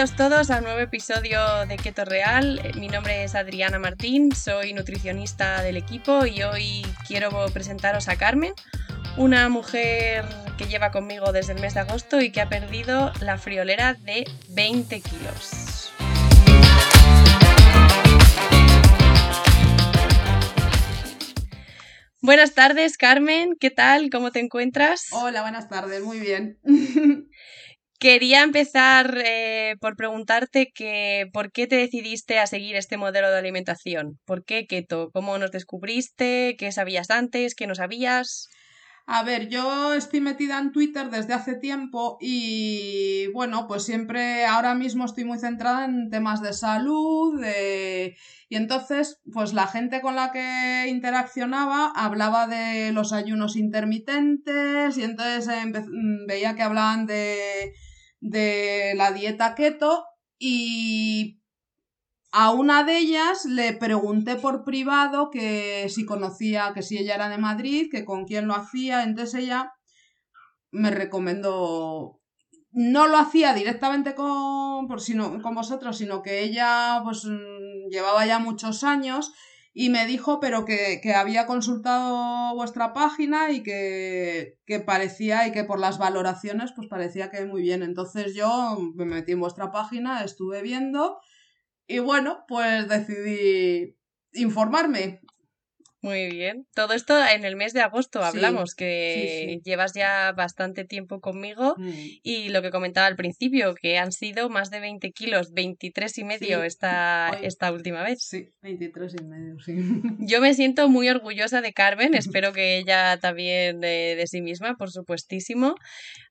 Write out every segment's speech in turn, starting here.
Bienvenidos todos a un nuevo episodio de Keto Real. Mi nombre es Adriana Martín, soy nutricionista del equipo y hoy quiero presentaros a Carmen, una mujer que lleva conmigo desde el mes de agosto y que ha perdido la friolera de 20 kilos. Buenas tardes, Carmen. ¿Qué tal? ¿Cómo te encuentras? Hola, buenas tardes. Muy bien. Quería empezar eh, por preguntarte que por qué te decidiste a seguir este modelo de alimentación. ¿Por qué keto? ¿Cómo nos descubriste? ¿Qué sabías antes? ¿Qué no sabías? A ver, yo estoy metida en Twitter desde hace tiempo y bueno, pues siempre ahora mismo estoy muy centrada en temas de salud y entonces pues la gente con la que interaccionaba hablaba de los ayunos intermitentes y entonces mm, veía que hablaban de, de la dieta keto y a una de ellas le pregunté por privado que si conocía, que si ella era de Madrid, que con quién lo hacía, entonces ella me recomendó, no lo hacía directamente con, por, con vosotros, sino que ella pues mm, llevaba ya muchos años y me dijo pero que, que había consultado vuestra página y que, que, parecía y que por las valoraciones pues parecía que muy bien. Entonces yo me metí en vuestra página, estuve viendo y bueno, pues decidí informarme. Muy bien. Todo esto en el mes de agosto hablamos, que llevas ya bastante tiempo conmigo mm. y lo que comentaba al principio, que han sido más de 20 kilos, 23 y medio esta, esta última vez. Sí, 23 y medio, sí. Yo me siento muy orgullosa de Carmen, espero que ella también de, de sí misma, por supuestísimo.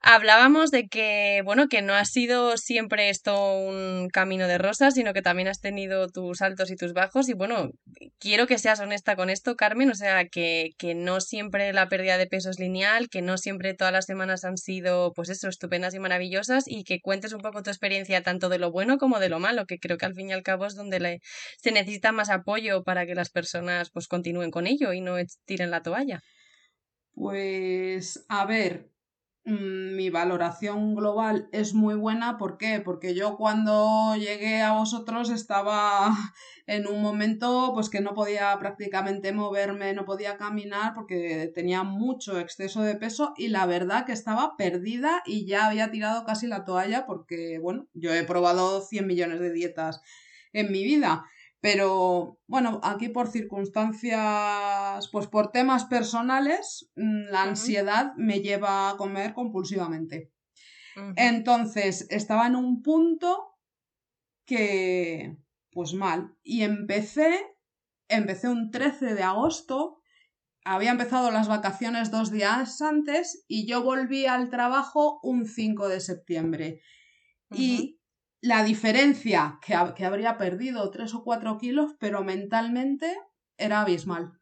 Hablábamos de que, bueno, que no ha sido siempre esto un camino de rosas, sino que también has tenido tus altos y tus bajos y bueno, quiero que seas honesta con esto Carmen, o sea, que, que, no siempre la pérdida de peso es lineal, que no siempre todas las semanas han sido, pues eso, estupendas y maravillosas, y que cuentes un poco tu experiencia tanto de lo bueno como de lo malo, que creo que al fin y al cabo es donde le, se necesita más apoyo para que las personas pues continúen con ello y no tiren la toalla. Pues, a ver, mi valoración global es muy buena. ¿Por qué? Porque yo cuando llegué a vosotros estaba en un momento pues que no podía prácticamente moverme, no podía caminar porque tenía mucho exceso de peso y la verdad que estaba perdida y ya había tirado casi la toalla porque, bueno, yo he probado 100 millones de dietas en mi vida. Pero bueno, aquí por circunstancias, pues por temas personales, mm, la ansiedad me lleva a comer compulsivamente. Entonces, estaba en un punto que, pues mal. Y empecé, empecé un 13 de agosto, había empezado las vacaciones dos días antes y yo volví al trabajo un 5 de septiembre. Y la diferencia que, que, habría perdido tres o cuatro kilos, pero mentalmente era abismal.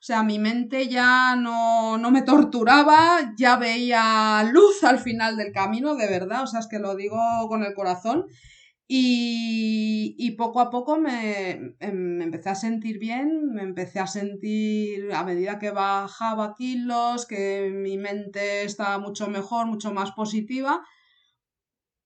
O sea, mi mente ya no, no, me torturaba, ya veía luz al final del camino, de verdad, o sea, es que lo digo con el corazón. Y, y poco a poco me, em, me, empecé a sentir bien, me empecé a sentir a medida que bajaba kilos, que mi mente estaba mucho mejor, mucho más positiva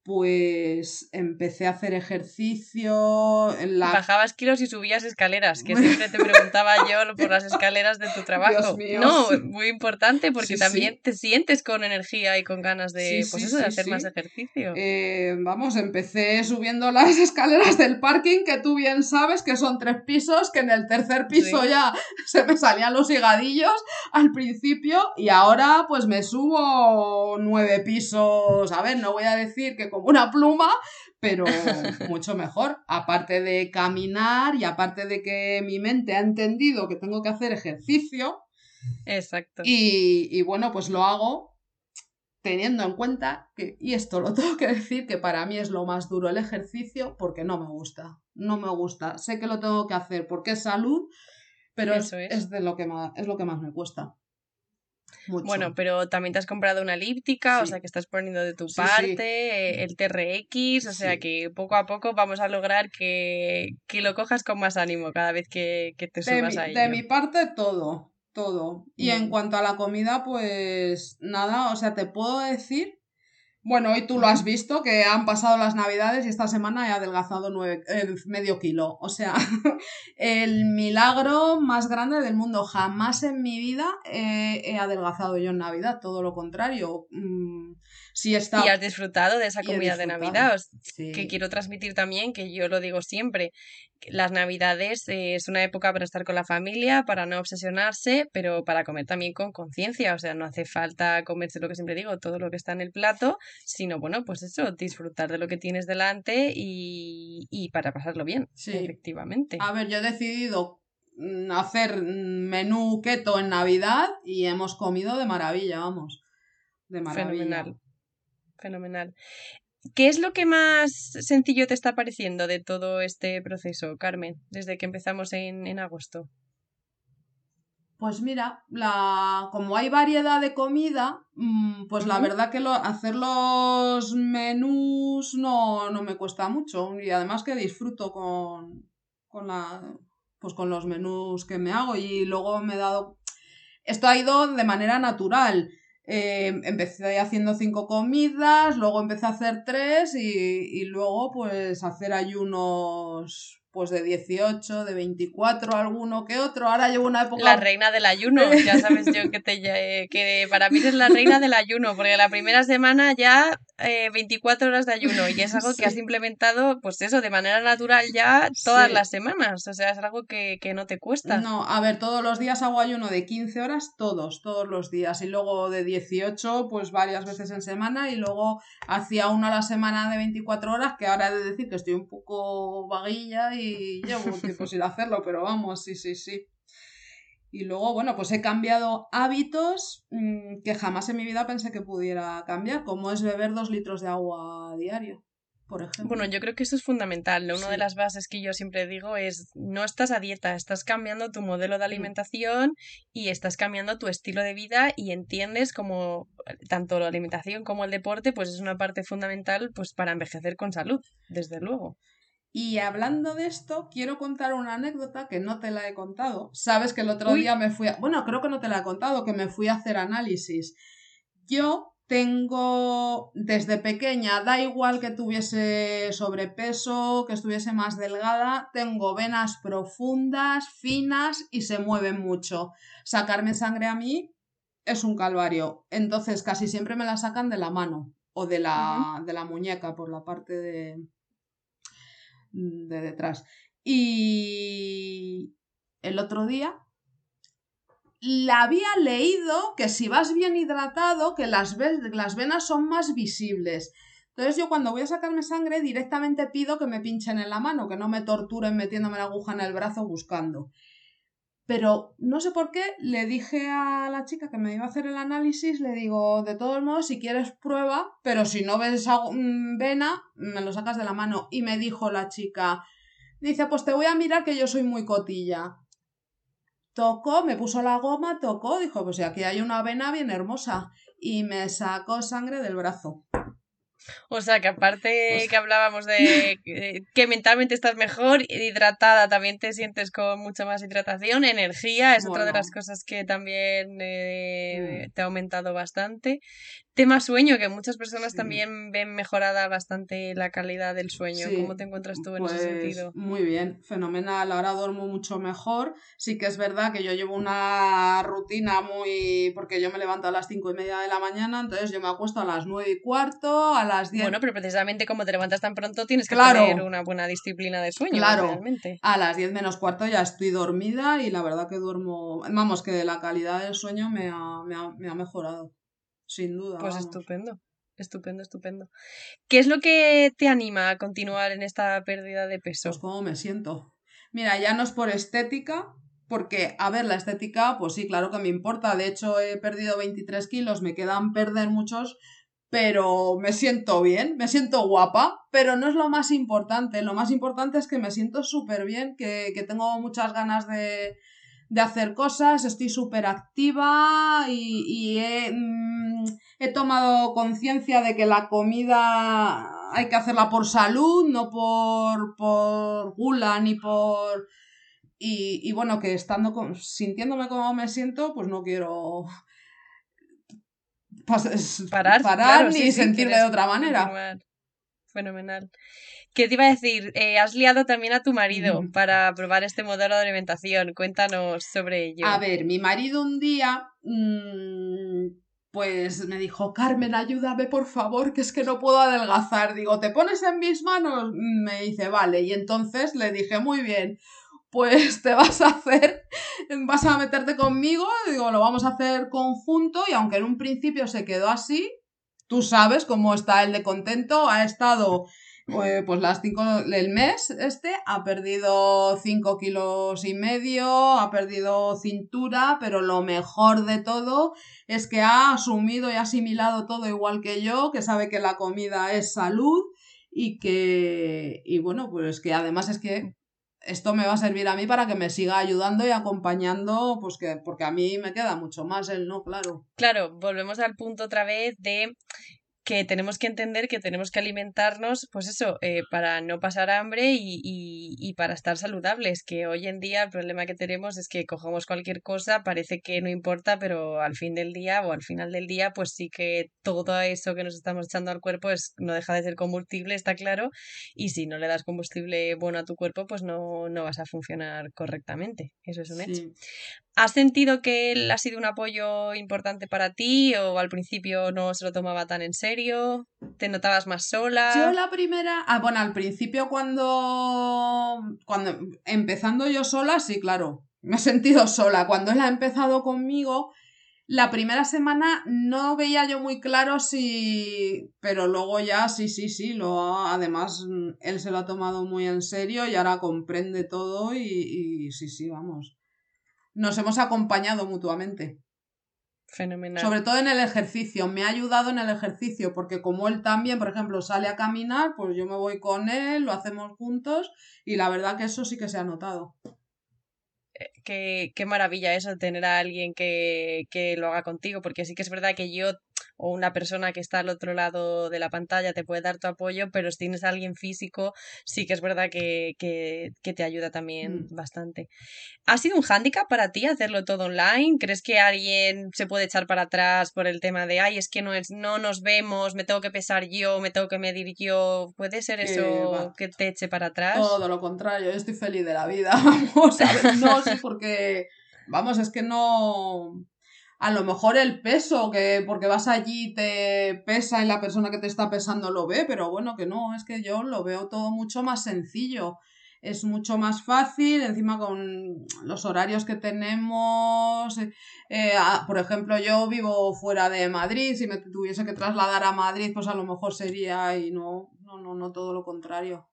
pues empecé a hacer ejercicio. En la... Bajabas kilos y subías escaleras, que siempre te preguntaba yo por las escaleras de tu trabajo. No, muy importante porque también te sientes con energía y con ganas de, pues eso, de hacer más ejercicio. Eh, vamos, empecé subiendo las escaleras del parking, que tú bien sabes que son tres pisos, que en el tercer piso ya se me salían los higadillos al principio y ahora pues me subo nueve pisos. A ver, no voy a decir que como una pluma, pero mucho mejor. Aparte de caminar y aparte de que mi mente ha entendido que tengo que hacer ejercicio. Exacto. Y, bueno, pues lo hago teniendo en cuenta que, y esto lo tengo que decir, que para mí es lo más duro el ejercicio porque no me gusta. No me gusta. Sé que lo tengo que hacer porque es salud, pero es. es, de lo que más, es lo que más me cuesta. Bueno, pero también te has comprado una elíptica, o sea que estás poniendo de tu parte, el TRX, o sea que poco a poco vamos a lograr que, que lo cojas con más ánimo cada vez que, que te subas a De mi parte, todo, todo. Y en cuanto a la comida, pues nada, o sea, te puedo decir Bueno, hoy tú lo has visto, que han pasado las navidades y esta semana he adelgazado nueve, eh, medio kilo. O sea, el milagro más grande del mundo. Jamás en mi vida he adelgazado yo en Navidad, todo lo contrario. Mm, sí está... Y has disfrutado de esa comida de Navidad. Que quiero transmitir también, que yo lo digo siempre, las navidades eh, es una época para estar con la familia, para no obsesionarse, pero para comer también con conciencia. O sea, no hace falta comerse lo que siempre digo, todo lo que está en el plato, sino bueno, pues eso, disfrutar de lo que tienes delante y, y para pasarlo bien, efectivamente. A ver, yo he decidido mm, hacer menú keto en Navidad y hemos comido de maravilla, vamos. De maravilla. Fenomenal. Fenomenal. ¿Qué es lo que más sencillo te está pareciendo de todo este proceso, Carmen, desde que empezamos en, agosto? Pues mira, la, como hay variedad de comida, mm, pues la verdad que lo, hacer los menús no, no, me cuesta mucho y además que disfruto con, con, la, pues con los menús que me hago y luego me he dado... Esto ha ido de manera natural. Eh, empecé haciendo cinco comidas, luego empecé a hacer tres y, y luego pues hacer ayunos pues de 18, de 24, alguno que otro. Ahora llevo una época... La reina del ayuno, ya sabes yo que, te, que para mí es la reina del ayuno, porque la primera semana ya 24 eh, horas de ayuno y es algo que has implementado, pues eso, de manera natural ya todas las semanas, o sea, es algo que, que, no te cuesta. No, a ver, todos los días hago ayuno de 15 horas, todos, todos los días, y luego de 18, pues varias veces en semana, y luego hacía uno a la semana de 24 horas, que ahora he de decir que estoy un poco vaguilla y llevo un tiempo sin hacerlo, pero vamos, sí, sí, sí. Y luego, bueno, pues he cambiado hábitos mm, que jamás en mi vida pensé que pudiera cambiar, como es beber dos litros de agua a diario, por ejemplo. Bueno, yo creo que eso es fundamental. Una de las bases que yo siempre digo es, no estás a dieta, estás cambiando tu modelo de mm. alimentación y estás cambiando tu estilo de vida y entiendes como tanto la alimentación como el deporte, pues es una parte fundamental pues para envejecer con salud, desde luego. Y hablando de esto, quiero contar una anécdota que no te la he contado. Sabes que el otro día me fui a... Bueno, creo que no te la he contado, que me fui a hacer análisis. Yo tengo desde pequeña, da igual que tuviese sobrepeso, que estuviese más delgada, tengo venas profundas, finas y se mueven mucho. Sacarme sangre a mí es un calvario. Entonces casi siempre me la sacan de la mano o de la, de la muñeca por la parte de, de detrás. Y el otro día la había leído que si vas bien hidratado, que las, las venas son más visibles. Entonces yo cuando voy a sacarme sangre directamente pido que me pinchen en la mano, que no me torturen metiéndome la aguja en el brazo buscando. Pero no sé por qué le dije a la chica que me iba a hacer el análisis, le digo, de todos modos, si quieres prueba, pero si no ves mm, vena, me lo sacas de la mano. Y me dijo la chica, dice, pues te voy a mirar que yo soy muy cotilla. Tocó, me puso la goma, tocó, dijo, pues aquí hay una vena bien hermosa. Y me sacó sangre del brazo. O sea, que aparte que hablábamos de que mentalmente estás mejor, hidratada, también te sientes con mucha más hidratación, energía, es otra de las cosas que también eh, mm. te ha aumentado bastante. Tema sueño, que muchas personas también ven mejorada bastante la calidad del sueño. ¿Cómo te encuentras tú en ese pues sentido? Muy bien, fenomenal. Ahora duermo mucho mejor. Sí que es verdad que yo llevo una rutina muy... porque yo me levanto a las cinco y media de la mañana, entonces yo me acuesto a las nueve y cuarto, a las diez... Bueno, pero precisamente como te levantas tan pronto tienes que tener una buena disciplina de sueño. Claro, realmente. a las diez menos cuarto ya estoy dormida y la verdad que duermo... Vamos, que la calidad del sueño me me ha mejorado sin duda. Pues estupendo, estupendo, estupendo. ¿Qué es lo que te anima a continuar en esta pérdida de peso? Pues cómo me siento. Mira, ya no es por estética, porque, a ver, la estética, pues sí, claro que me importa. De hecho, he perdido 23 kilos, me quedan perder muchos, pero me siento bien, me siento guapa, pero no es lo más importante. Lo más importante es que me siento súper bien, que, que tengo muchas ganas de, de hacer cosas, estoy súper activa y, mm, he, tomado conciencia de que la comida hay que hacerla por salud, no por, por gula ni por... Y, bueno, que estando sintiéndome como me siento, pues no quiero parar, parar ni sentirle de otra manera. Fenomenal. ¿Qué te iba a decir? Eh, has liado también a tu marido para probar este modelo de alimentación. Cuéntanos sobre ello. A ver, mi marido un día, mm, pues me dijo, Carmen, ayúdame por favor, que es que no puedo adelgazar. Digo, ¿te pones en mis manos? Me dice, vale. Y entonces le dije, muy bien, pues te vas a hacer, vas a meterte conmigo, digo, lo vamos a hacer conjunto y aunque en un principio se quedó así, tú sabes cómo está el de contento, ha estado pues, pues las cinco, el mes este ha perdido 5 kilos y medio, ha perdido cintura, pero lo mejor de todo es que ha asumido y asimilado todo igual que yo, que sabe que la comida es salud y que, y bueno, pues que además es que esto me va a servir a mí para que me siga ayudando y acompañando, pues que, porque a mí me queda mucho más el no, claro. Claro, volvemos al punto otra vez de que tenemos que entender que tenemos que alimentarnos, pues eso, eh, para no pasar hambre y, y, para estar saludables, que hoy en día el problema que tenemos es que cogemos cualquier cosa, parece que no importa, pero al fin del día o al final del día, pues sí que todo eso que nos estamos echando al cuerpo es, no deja de ser combustible, está claro, y si no le das combustible bueno a tu cuerpo, pues no, no vas a funcionar correctamente, eso es un hecho. ¿Has sentido que él ha sido un apoyo importante para ti o al principio no se lo tomaba tan en serio? ¿Te notabas más sola? Yo la primera, ah, bueno, al principio cuando cuando empezando yo sola, sí, claro, me he sentido sola. Cuando él ha empezado conmigo, la primera semana no veía yo muy claro si, pero luego ya sí, sí, sí, lo además él se lo ha tomado muy en serio y ahora comprende todo y, y sí, sí, vamos nos hemos acompañado mutuamente. Fenomenal. Sobre todo en el ejercicio. Me ha ayudado en el ejercicio, porque como él también, por ejemplo, sale a caminar, pues yo me voy con él, lo hacemos juntos, y la verdad que eso sí que se ha notado. Eh, qué, qué maravilla eso, tener a alguien que, que lo haga contigo, porque sí que es verdad que yo o una persona que está al otro lado de la pantalla te puede dar tu apoyo, pero si tienes a alguien físico, sí que es verdad que, que, te ayuda también mm. bastante. ¿Ha sido un hándicap para ti hacerlo todo online? ¿Crees que alguien se puede echar para atrás por el tema de, ay, es que no, es, no nos vemos, me tengo que pesar yo, me tengo que medir yo? ¿Puede ser eso que te eche para atrás? Todo lo contrario, yo estoy feliz de la vida. Vamos a ver, no sé, porque, vamos, es que no a lo mejor el peso, que porque vas allí te pesa y la persona que te está pesando lo ve, pero bueno, que no, es que yo lo veo todo mucho más sencillo. Es mucho más fácil, encima con los horarios que tenemos. Eh, eh, por ejemplo, yo vivo fuera de Madrid, si me tuviese que trasladar a Madrid, pues a lo mejor sería y no, no, no, no todo lo contrario.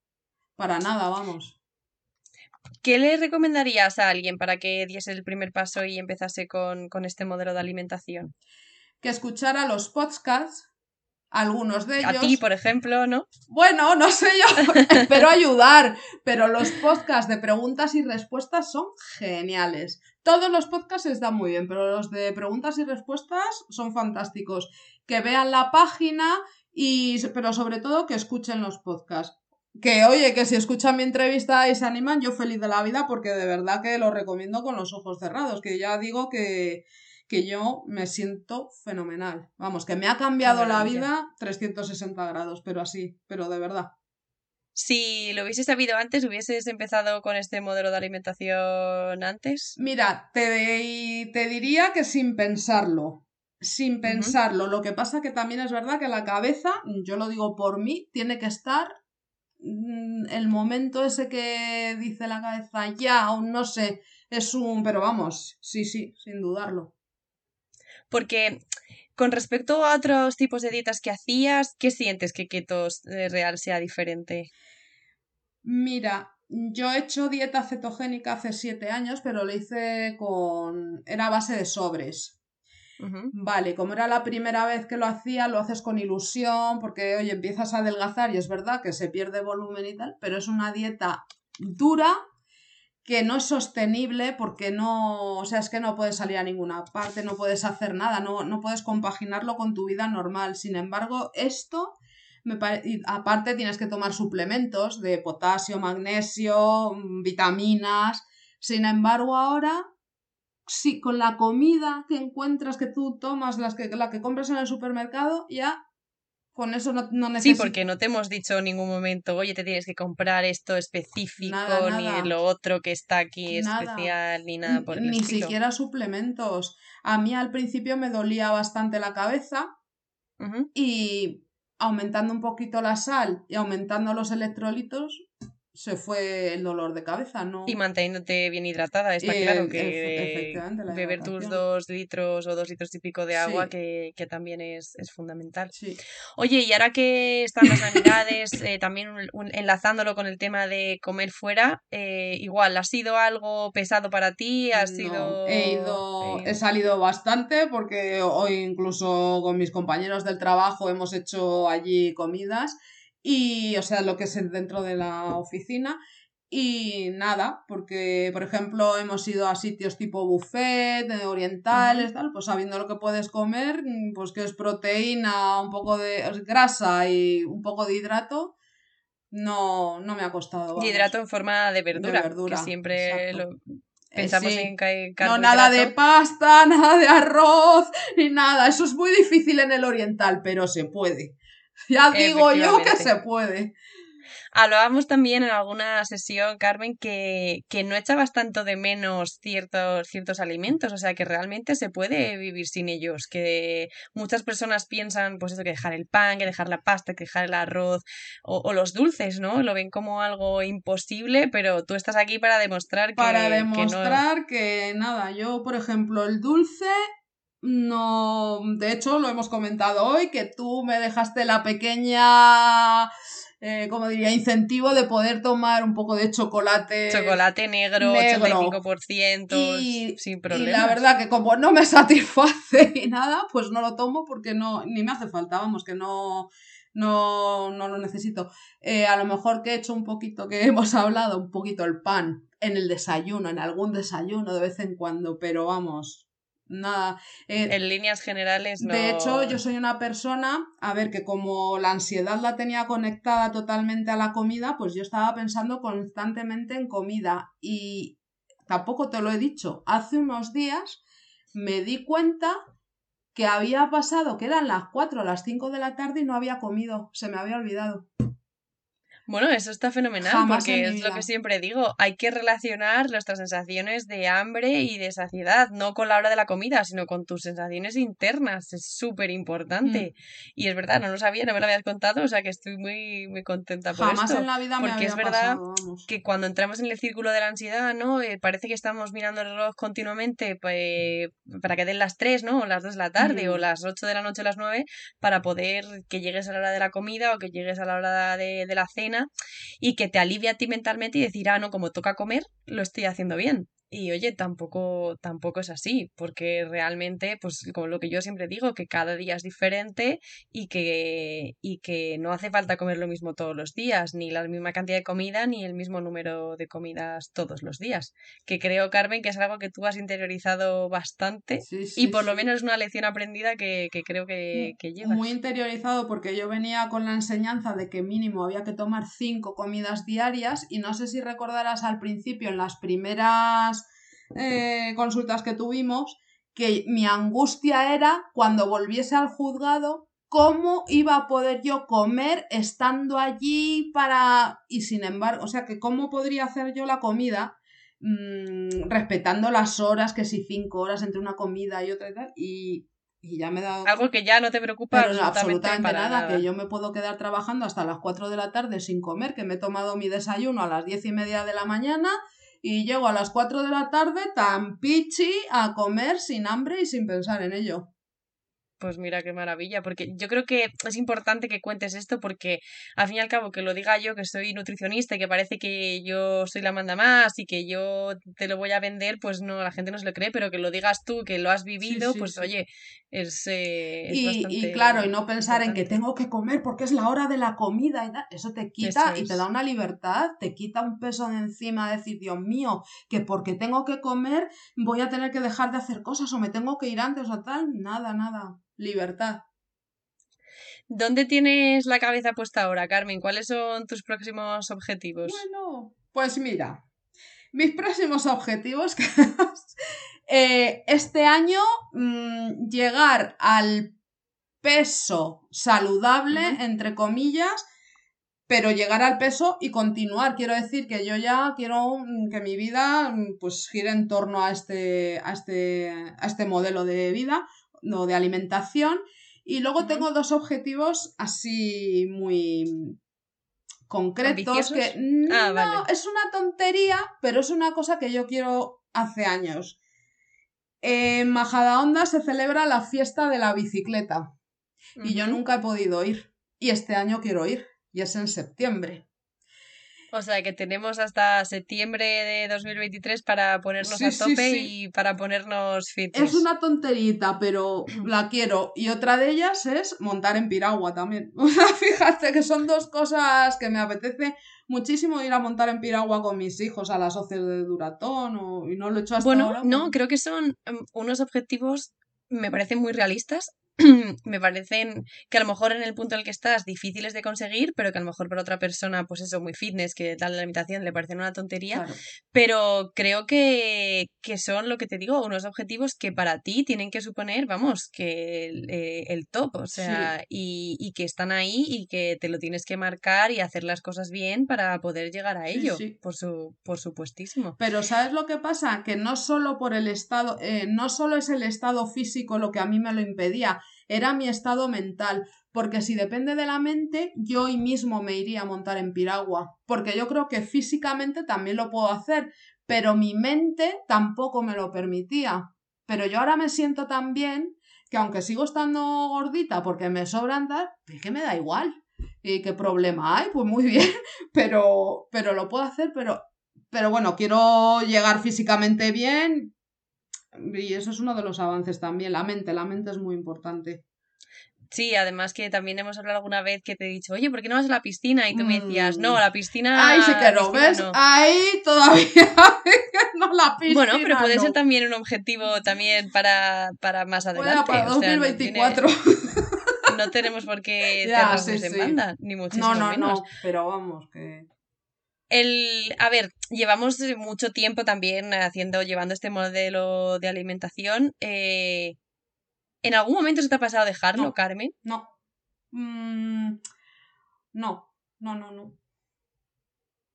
Para nada, vamos. ¿Qué le recomendarías a alguien para que diese el primer paso y empezase con, este modelo de alimentación? Que escuchara los podcasts, algunos de ellos. A ti, por ejemplo, ¿no? Bueno, no sé yo, espero ayudar, pero los podcasts de preguntas y respuestas son geniales. Todos los podcasts están muy bien, pero los de preguntas y respuestas son fantásticos. Que vean la página y pero sobre todo que escuchen los podcasts que oye, que si escuchan mi entrevista y se animan, yo feliz de la vida porque de verdad que lo recomiendo con los ojos cerrados, que ya digo que, que yo me siento fenomenal. Vamos, que me ha cambiado la vida 360 grados, pero así, pero de verdad. Si lo hubieses sabido antes, ¿hubieses empezado con este modelo de alimentación antes? Mira, te, te diría que sin pensarlo. Sin pensarlo. Lo que pasa que también es verdad que la cabeza, yo lo digo por mí, tiene que estar el momento ese que dice la cabeza ya, aún no sé, es un... pero vamos, sí, sí, sin dudarlo. Porque con respecto a otros tipos de dietas que hacías, ¿qué sientes que keto eh, real sea diferente? Mira, yo he hecho dieta cetogénica hace siete años, pero lo hice con... era a base de sobres. Vale, como era la primera vez que lo hacía, lo haces con ilusión, porque oye, empiezas a adelgazar y es verdad que se pierde volumen y tal, pero es una dieta dura que no es sostenible porque no, o sea, es que no puedes salir a ninguna parte, no puedes hacer nada, no, no puedes compaginarlo con tu vida normal. Sin embargo, esto, me aparte tienes que tomar suplementos de potasio, magnesio, mm, vitaminas. Sin embargo, ahora si con la comida que encuentras que tú tomas, las que, la que compras en el supermercado, ya con eso no, no Sí, porque no te hemos dicho en ningún momento, oye, te tienes que comprar esto específico, ni lo otro que está aquí especial, ni nada por el Ni siquiera suplementos. A mí al principio me dolía bastante la cabeza y aumentando un poquito la sal y aumentando los electrolitos, se fue el dolor de cabeza, ¿no? Y manteniéndote bien hidratada, está claro que beber tus dos litros o dos litros y pico de agua, que, también es, fundamental. Sí. Oye, y ahora que están las navidades, eh, también enlazándolo con el tema de comer fuera, eh, igual, ¿ha sido algo pesado para ti? ¿Ha sido...? He ido, he salido bastante porque hoy incluso con mis compañeros del trabajo hemos hecho allí comidas y, o sea, lo que es dentro de la oficina. Y nada, porque, por ejemplo, hemos ido a sitios tipo buffet, orientales, tal, pues sabiendo lo que puedes comer, mm, pues que es proteína, un poco de grasa y un poco de hidrato, no, no me ha costado. hidrato en forma de verdura, que siempre lo, eh, pensamos en No, nada de pasta, nada de arroz, ni nada. Eso es muy difícil en el oriental, pero se puede. Ya digo yo que se puede. Hablábamos también en alguna sesión, Carmen, que, que, no echabas tanto de menos ciertos, ciertos alimentos, o sea, que realmente se puede vivir sin ellos, que muchas personas piensan, pues eso, que dejar el pan, que dejar la pasta, que dejar el arroz o, los dulces, ¿no? Lo ven como algo imposible, pero tú estás aquí para demostrar que... Para demostrar que, nada, yo, por ejemplo, el dulce no, de hecho lo hemos comentado hoy, que tú me dejaste la pequeña, eh, como diría, incentivo de poder tomar un poco de chocolate. Chocolate negro, 85%, y, sin problema. Y la verdad que como no me satisface y nada, pues no lo tomo porque no, ni me hace falta, vamos, que no, no, no lo necesito. Eh, a lo mejor que he hecho un poquito, que hemos hablado, un poquito el pan en el desayuno, en algún desayuno de vez en cuando, pero vamos, nada. Eh, en líneas generales no. De hecho, yo soy una persona, a ver, que como la ansiedad la tenía conectada totalmente a la comida, pues yo estaba pensando constantemente en comida. Y tampoco te lo he dicho, hace unos días me di cuenta que había pasado, que eran las 4 o las 5 de la tarde y no había comido, se me había olvidado. Bueno, eso está fenomenal porque es lo que siempre digo, hay que relacionar nuestras sensaciones de hambre y de saciedad, no con la hora de la comida, sino con tus sensaciones internas, es súper importante. Mm. Y es verdad, no lo sabía, no me lo habías contado, o sea que estoy muy, muy contenta por Jamás en la vida porque es verdad que cuando entramos en el círculo de la ansiedad, ¿no? Eh, parece que estamos mirando el reloj continuamente pues, para que den las 3, ¿no? O las 2 de la tarde, o las 8 de la noche o las 9, para poder que llegues a la hora de la comida o que llegues a la hora de la cena y que te alivie a ti mentalmente y decir, ah, no, como toca comer, lo estoy haciendo bien. Y oye, tampoco, tampoco es así, porque realmente, pues como lo que yo siempre digo, que cada día es diferente y que, y que no hace falta comer lo mismo todos los días, ni la misma cantidad de comida, ni el mismo número de comidas todos los días. Que creo, Carmen, que es algo que tú has interiorizado bastante y por lo menos es una lección aprendida que, creo que, que llevas. Muy interiorizado porque yo venía con la enseñanza de que mínimo había que tomar cinco comidas diarias y no sé si recordarás al principio en las primeras eh, consultas que tuvimos, que mi angustia era cuando volviese al juzgado cómo iba a poder yo comer estando allí para... Y sin embargo, o sea, que cómo podría hacer yo la comida mm, respetando las horas, que si cinco horas entre una comida y otra y tal, y, ya me he dado... Algo que ya no te preocupa absolutamente, nada, nada, que yo me puedo quedar trabajando hasta las 4 de la tarde sin comer, que me he tomado mi desayuno a las diez y media de la mañana y llego a las 4 de la tarde tan pichi a comer sin hambre y sin pensar en ello. Pues mira qué maravilla, porque yo creo que es importante que cuentes esto porque al fin y al cabo que lo diga yo que soy nutricionista y que parece que yo soy la manda más y que yo te lo voy a vender, pues no, la gente no se lo cree, pero que lo digas tú, que lo has vivido, pues oye, es, eh, y, claro, y no pensar en que tengo que comer porque es la hora de la comida y eso te quita y te da una libertad, te quita un peso de encima, decir, Dios mío, que porque tengo que comer voy a tener que dejar de hacer cosas o me tengo que ir antes o tal, nada, nada libertad. ¿Dónde tienes la cabeza puesta ahora, Carmen? ¿Cuáles son tus próximos objetivos? Bueno, pues mira, mis próximos objetivos, eh, este año mm, llegar al peso saludable, entre comillas, pero llegar al peso y continuar. Quiero decir que yo ya quiero mm, que mi vida mm, pues gire en torno a este, a este, a este modelo de vida o de alimentación. Y luego tengo dos objetivos así muy concretos que ah, no es una tontería, pero es una cosa que yo quiero hace años. En Majadahonda se celebra la fiesta de la bicicleta y yo nunca he podido ir y este año quiero ir y es en septiembre. O sea que tenemos hasta septiembre de 2023 para ponernos a tope y para ponernos fit. Es una tonterita, pero la quiero. Y otra de ellas es montar en piragua también. O sea, fíjate que son dos cosas que me apetece muchísimo ir a montar en piragua con mis hijos a las socios de Duratón o, y no lo he hecho hasta bueno, ahora. Bueno, no, creo que son em, unos objetivos me parecen muy realistas me parecen que a lo mejor en el punto en el que estás difíciles de conseguir, pero que a lo mejor para otra persona, pues eso, muy fitness, que tal la limitación le parecen una tontería, pero creo que, que, son, lo que te digo, unos objetivos que para ti tienen que suponer, vamos, que el, eh, top, o sea, y, y, que están ahí y que te lo tienes que marcar y hacer las cosas bien para poder llegar a ello, por, su, por supuestísimo. Pero ¿sabes lo que pasa? Que no solo por el estado, eh, no solo es el estado físico lo que a mí me lo impedía, era mi estado mental, porque si depende de la mente, yo hoy mismo me iría a montar en piragua, porque yo creo que físicamente también lo puedo hacer, pero mi mente tampoco me lo permitía. Pero yo ahora me siento tan bien que aunque sigo estando gordita porque me sobra andar, es que me da igual. ¿Y qué problema hay? Pues muy bien, pero, pero lo puedo hacer, pero, pero bueno, quiero llegar físicamente bien, y eso es uno de los avances también, la mente, la mente es muy importante. Sí, además que también hemos hablado alguna vez que te he dicho, oye, ¿por qué no vas a la piscina? Y tú me decías, no, mm. la piscina. Ahí sí que no, ¿ves? Ahí todavía no la piscina. Bueno, pero puede ser también un objetivo también para, para más adelante. para 2024. no, tenemos por qué cerrarnos en banda, ni muchísimo no, no, No, pero vamos, que. El, a ver, llevamos mucho tiempo también haciendo, llevando este modelo de alimentación. Eh, ¿En algún momento se te ha pasado dejarlo, Carmen? No. Mm, no, no, no, no.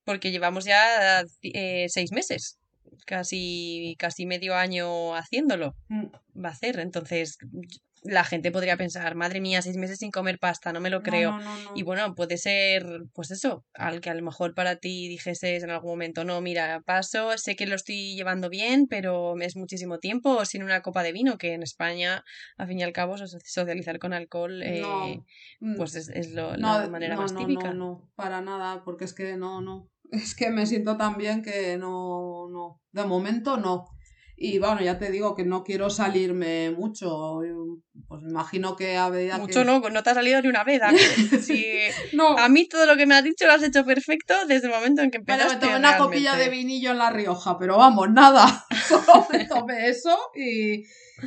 Porque llevamos ya eh, seis meses, casi, casi medio año haciéndolo. Mm. Va a hacer. Entonces, la gente podría pensar, madre mía, seis meses sin comer pasta, no me lo creo. y bueno, puede ser, pues eso, al que a lo mejor para ti dijeses en algún momento, no, mira, paso, sé que lo estoy llevando bien, pero es muchísimo tiempo, o sin una copa de vino, que en España, a fin y al cabo, socializar con alcohol, eh, mm, pues es, lo, la manera más típica. No, no, para nada, porque es que no, no. Es que me siento tan bien que no, no. De momento no. Y bueno, ya te digo que no quiero salirme mucho. Pues me imagino que a medida Mucho no, no te ha salido ni una vez. A mí, no. a mí todo lo que me has dicho lo has hecho perfecto desde el momento en que empezaste. Vale, me tomé una copilla de vinillo en La Rioja, pero vamos, nada. Solo me tomé eso y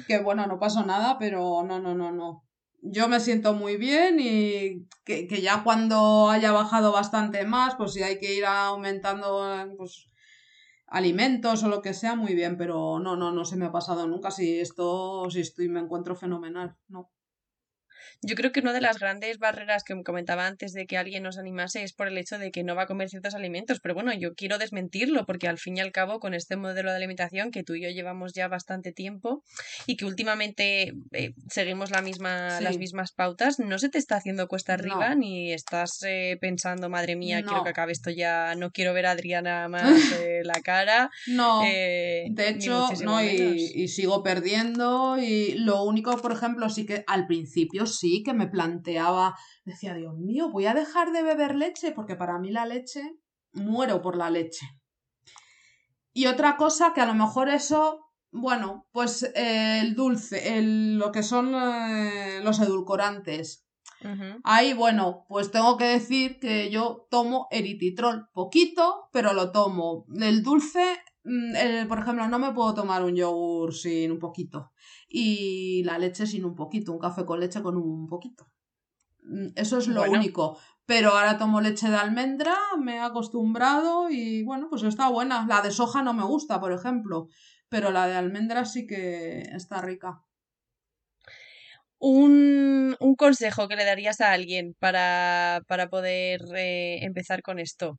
que bueno, no pasó nada, pero no, no, no, no. Yo me siento muy bien y que, que ya cuando haya bajado bastante más, pues si hay que ir aumentando, pues alimentos o lo que sea, muy bien, pero no, no, no se me ha pasado nunca. Si esto, si estoy, me encuentro fenomenal, no. Yo creo que una de las grandes barreras que me comentaba antes de que alguien nos animase es por el hecho de que no va a comer ciertos alimentos. Pero bueno, yo quiero desmentirlo porque al fin y al cabo con este modelo de alimentación que tú y yo llevamos ya bastante tiempo y que últimamente eh, seguimos la misma, las mismas pautas, no se te está haciendo cuesta arriba ni estás eh, pensando, madre mía, quiero que acabe esto ya, no quiero ver a Adriana más eh, la cara. No, de hecho, no, y, y sigo perdiendo y lo único, por ejemplo, sí que al principio sí que me planteaba, decía, Dios mío, voy a dejar de beber leche porque para mí la leche, muero por la leche. Y otra cosa que a lo mejor eso, bueno, pues eh, el dulce, el, lo que son eh, los edulcorantes. Ahí, bueno, pues tengo que decir que yo tomo erititrol, poquito, pero lo tomo. El dulce, mm, por ejemplo, no me puedo tomar un yogur sin un poquito y la leche sin un poquito, un café con leche con un poquito. Mm, eso es lo único. Pero ahora tomo leche de almendra, me he acostumbrado y bueno, pues está buena. La de soja no me gusta, por ejemplo, pero la de almendra sí que está rica. Un, un consejo que le darías a alguien para, para poder eh, empezar con esto.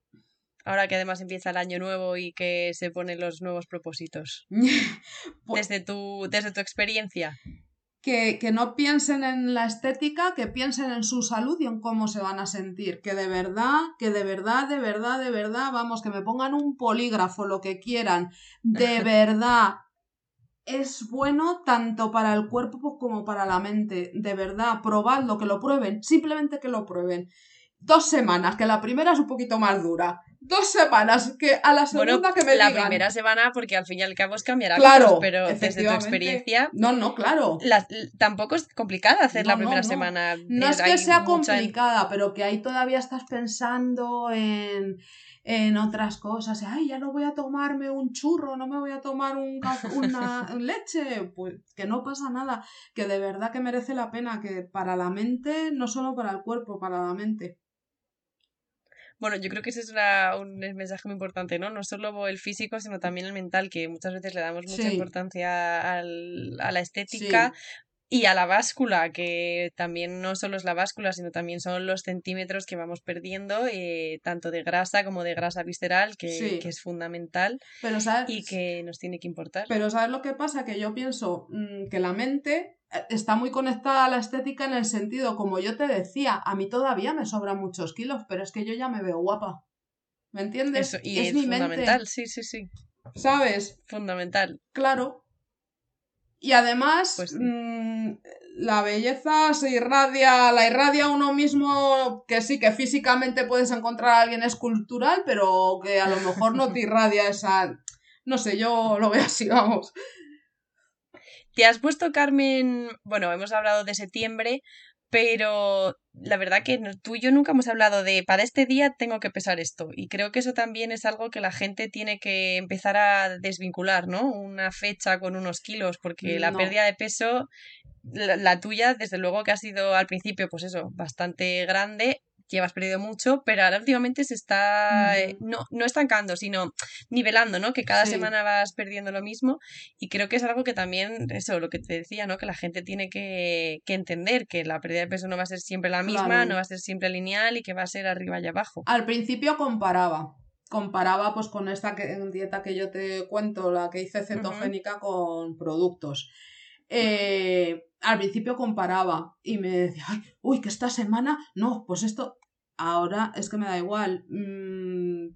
Ahora que además empieza el año nuevo y que se ponen los nuevos propósitos. Pues desde, tu, desde tu experiencia que, que, no piensen en la estética, que piensen en su salud y en cómo se van a sentir. Que de verdad, que de verdad, de verdad, de verdad, vamos, que me pongan un polígrafo, lo que quieran. De verdad, es bueno tanto para el cuerpo como para la mente. De verdad, probadlo, que lo prueben, simplemente que lo prueben. Dos semanas, que la primera es un poquito más dura dos semanas, que a la segunda que me la primera semana, porque al fin y al cabo es cambiar claro, pero desde tu experiencia... No, no, claro. tampoco es complicada hacer la primera semana. No es que sea complicada, pero que ahí todavía estás pensando en en otras cosas, ay, ya no voy a tomarme un churro, no me voy a tomar un una leche, pues que no pasa nada, que de verdad que merece la pena, que para la mente, no solo para el cuerpo, para la mente. Bueno, yo creo que ese es un mensaje muy importante, ¿no? No solo el físico, sino también el mental, que muchas veces le damos mucha importancia al, a la estética, y a la báscula, que también no solo es la báscula, sino también son los centímetros que vamos perdiendo, eh, tanto de grasa como de grasa visceral, que, que es fundamental y que nos tiene que importar. Pero ¿sabes lo que pasa? Que yo pienso mm, que la mente está muy conectada a la estética en el sentido, como yo te decía, a mí todavía me sobran muchos kilos, pero es que yo ya me veo guapa. ¿Me entiendes? y es, mi fundamental, sí, sí, sí. ¿Sabes? Fundamental. Claro. Y además, pues mm, la belleza se irradia, la irradia uno mismo, que sí, que físicamente puedes encontrar a alguien escultural, pero que a lo mejor no te irradia esa... No sé, yo lo veo así, vamos. Te has puesto, Carmen, bueno, hemos hablado de septiembre, pero la verdad que tú y yo nunca hemos hablado de para este día tengo que pesar esto y creo que eso también es algo que la gente tiene que empezar a desvincular, ¿no? Una fecha con unos kilos porque la pérdida de peso la, la, tuya desde luego que ha sido al principio pues eso bastante grande llevas perdido mucho, pero ahora últimamente se está eh, no, no estancando, sino nivelando, ¿no? Que cada semana vas perdiendo lo mismo y creo que es algo que también, eso, lo que te decía, ¿no? Que la gente tiene que, que entender que la pérdida de peso no va a ser siempre la misma, no va a ser siempre lineal y que va a ser arriba y abajo. Al principio comparaba, comparaba pues con esta dieta que yo te cuento, la que hice cetogénica con productos. Eh, al principio comparaba y me decía, Ay, uy, que esta semana, no, pues esto, Ahora es que me da igual. Mm,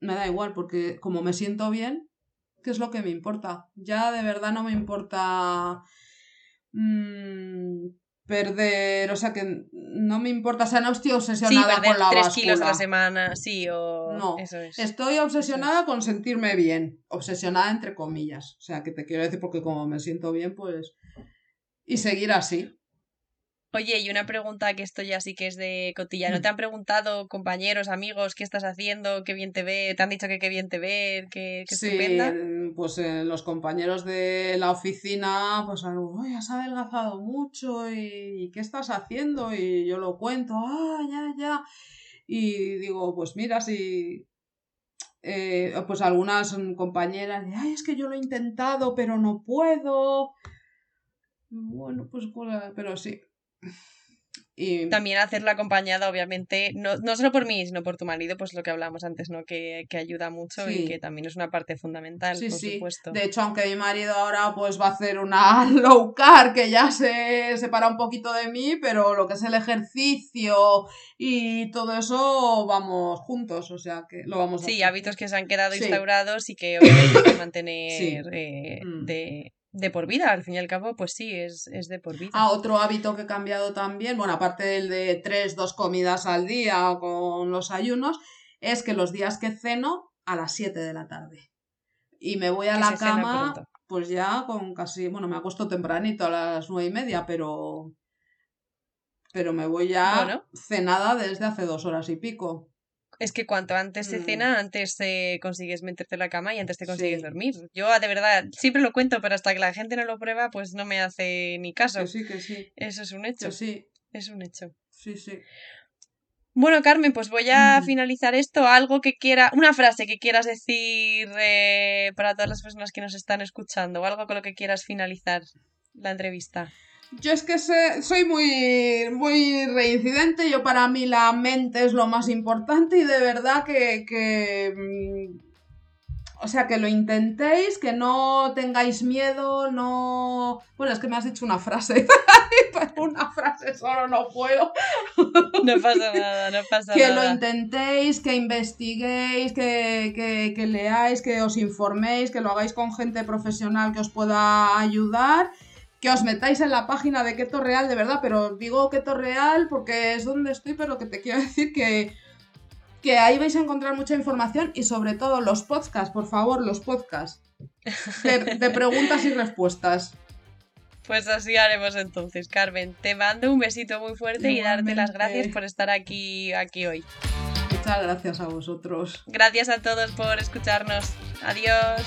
me da igual porque como me siento bien, ¿qué es lo que me importa? Ya de verdad no me importa mm, perder, o sea que no me importa, o sea, no estoy obsesionada con la tres kilos a la semana, sí, o... No, eso es. estoy obsesionada con sentirme bien, obsesionada entre comillas, o sea, que te quiero decir porque como me siento bien, pues... Y seguir así. Oye, y una pregunta que esto ya sí que es de cotilla. ¿No te han preguntado compañeros, amigos, qué estás haciendo, qué bien te ve? ¿Te han dicho que qué bien te ve, que, sí, pues eh, los compañeros de la oficina, pues, Uy, has adelgazado mucho y, ¿qué estás haciendo? Y yo lo cuento, ah, ya, ya. Y digo, pues mira, si... Eh, pues algunas compañeras, ay, es que yo lo he intentado, pero no puedo. Bueno, pues, pues pero sí, y... También hacerla acompañada, obviamente, no, no solo por mí, sino por tu marido, pues lo que hablamos antes, ¿no? Que, que ayuda mucho y que también es una parte fundamental, sí, por sí. supuesto. De hecho, aunque mi marido ahora pues va a hacer una low carb, que ya se separa un poquito de mí, pero lo que es el ejercicio y todo eso, vamos juntos, o sea que lo vamos a Sí, hábitos que se han quedado instaurados y que obviamente hay que mantener eh, mm. de de por vida, al fin y al cabo, pues sí, es, es de por vida. Ah, otro hábito que he cambiado también, bueno, aparte del de tres, dos comidas al día con los ayunos, es que los días que ceno a las 7 de la tarde. Y me voy a la cama, pues ya con casi, bueno, me acuesto tempranito a las nueve y media, pero. Pero me voy ya cenada desde hace dos horas y pico. Es que cuanto antes se mm. cena, antes te consigues meterte en la cama y antes te consigues dormir. Yo, de verdad, siempre lo cuento, pero hasta que la gente no lo prueba, pues no me hace ni caso. sí, que sí. Eso es un hecho. sí. Es un hecho. Sí, sí. Bueno, Carmen, pues voy a finalizar esto. Algo que quiera, una frase que quieras decir eh, para todas las personas que nos están escuchando, o algo con lo que quieras finalizar la entrevista. Yo es que soy muy, muy reincidente. Yo para mí la mente es lo más importante y de verdad que mm, o sea, que lo intentéis, que no tengáis miedo, no... Bueno, es que me has dicho una frase. una frase solo no puedo. no pasa nada, no pasa que nada. Que lo intentéis, que investiguéis, que, que leáis, que os informéis, que lo hagáis con gente profesional que os pueda ayudar que os metáis en la página de Keto Real, de verdad, pero digo Keto Real porque es donde estoy, pero que te quiero decir que que ahí vais a encontrar mucha información y sobre todo los podcasts, por favor, los podcasts de, preguntas y respuestas. Pues así haremos entonces, Carmen. Te mando un besito muy fuerte y darte las gracias por estar aquí, aquí hoy. Muchas gracias a vosotros. Gracias a todos por escucharnos. Adiós.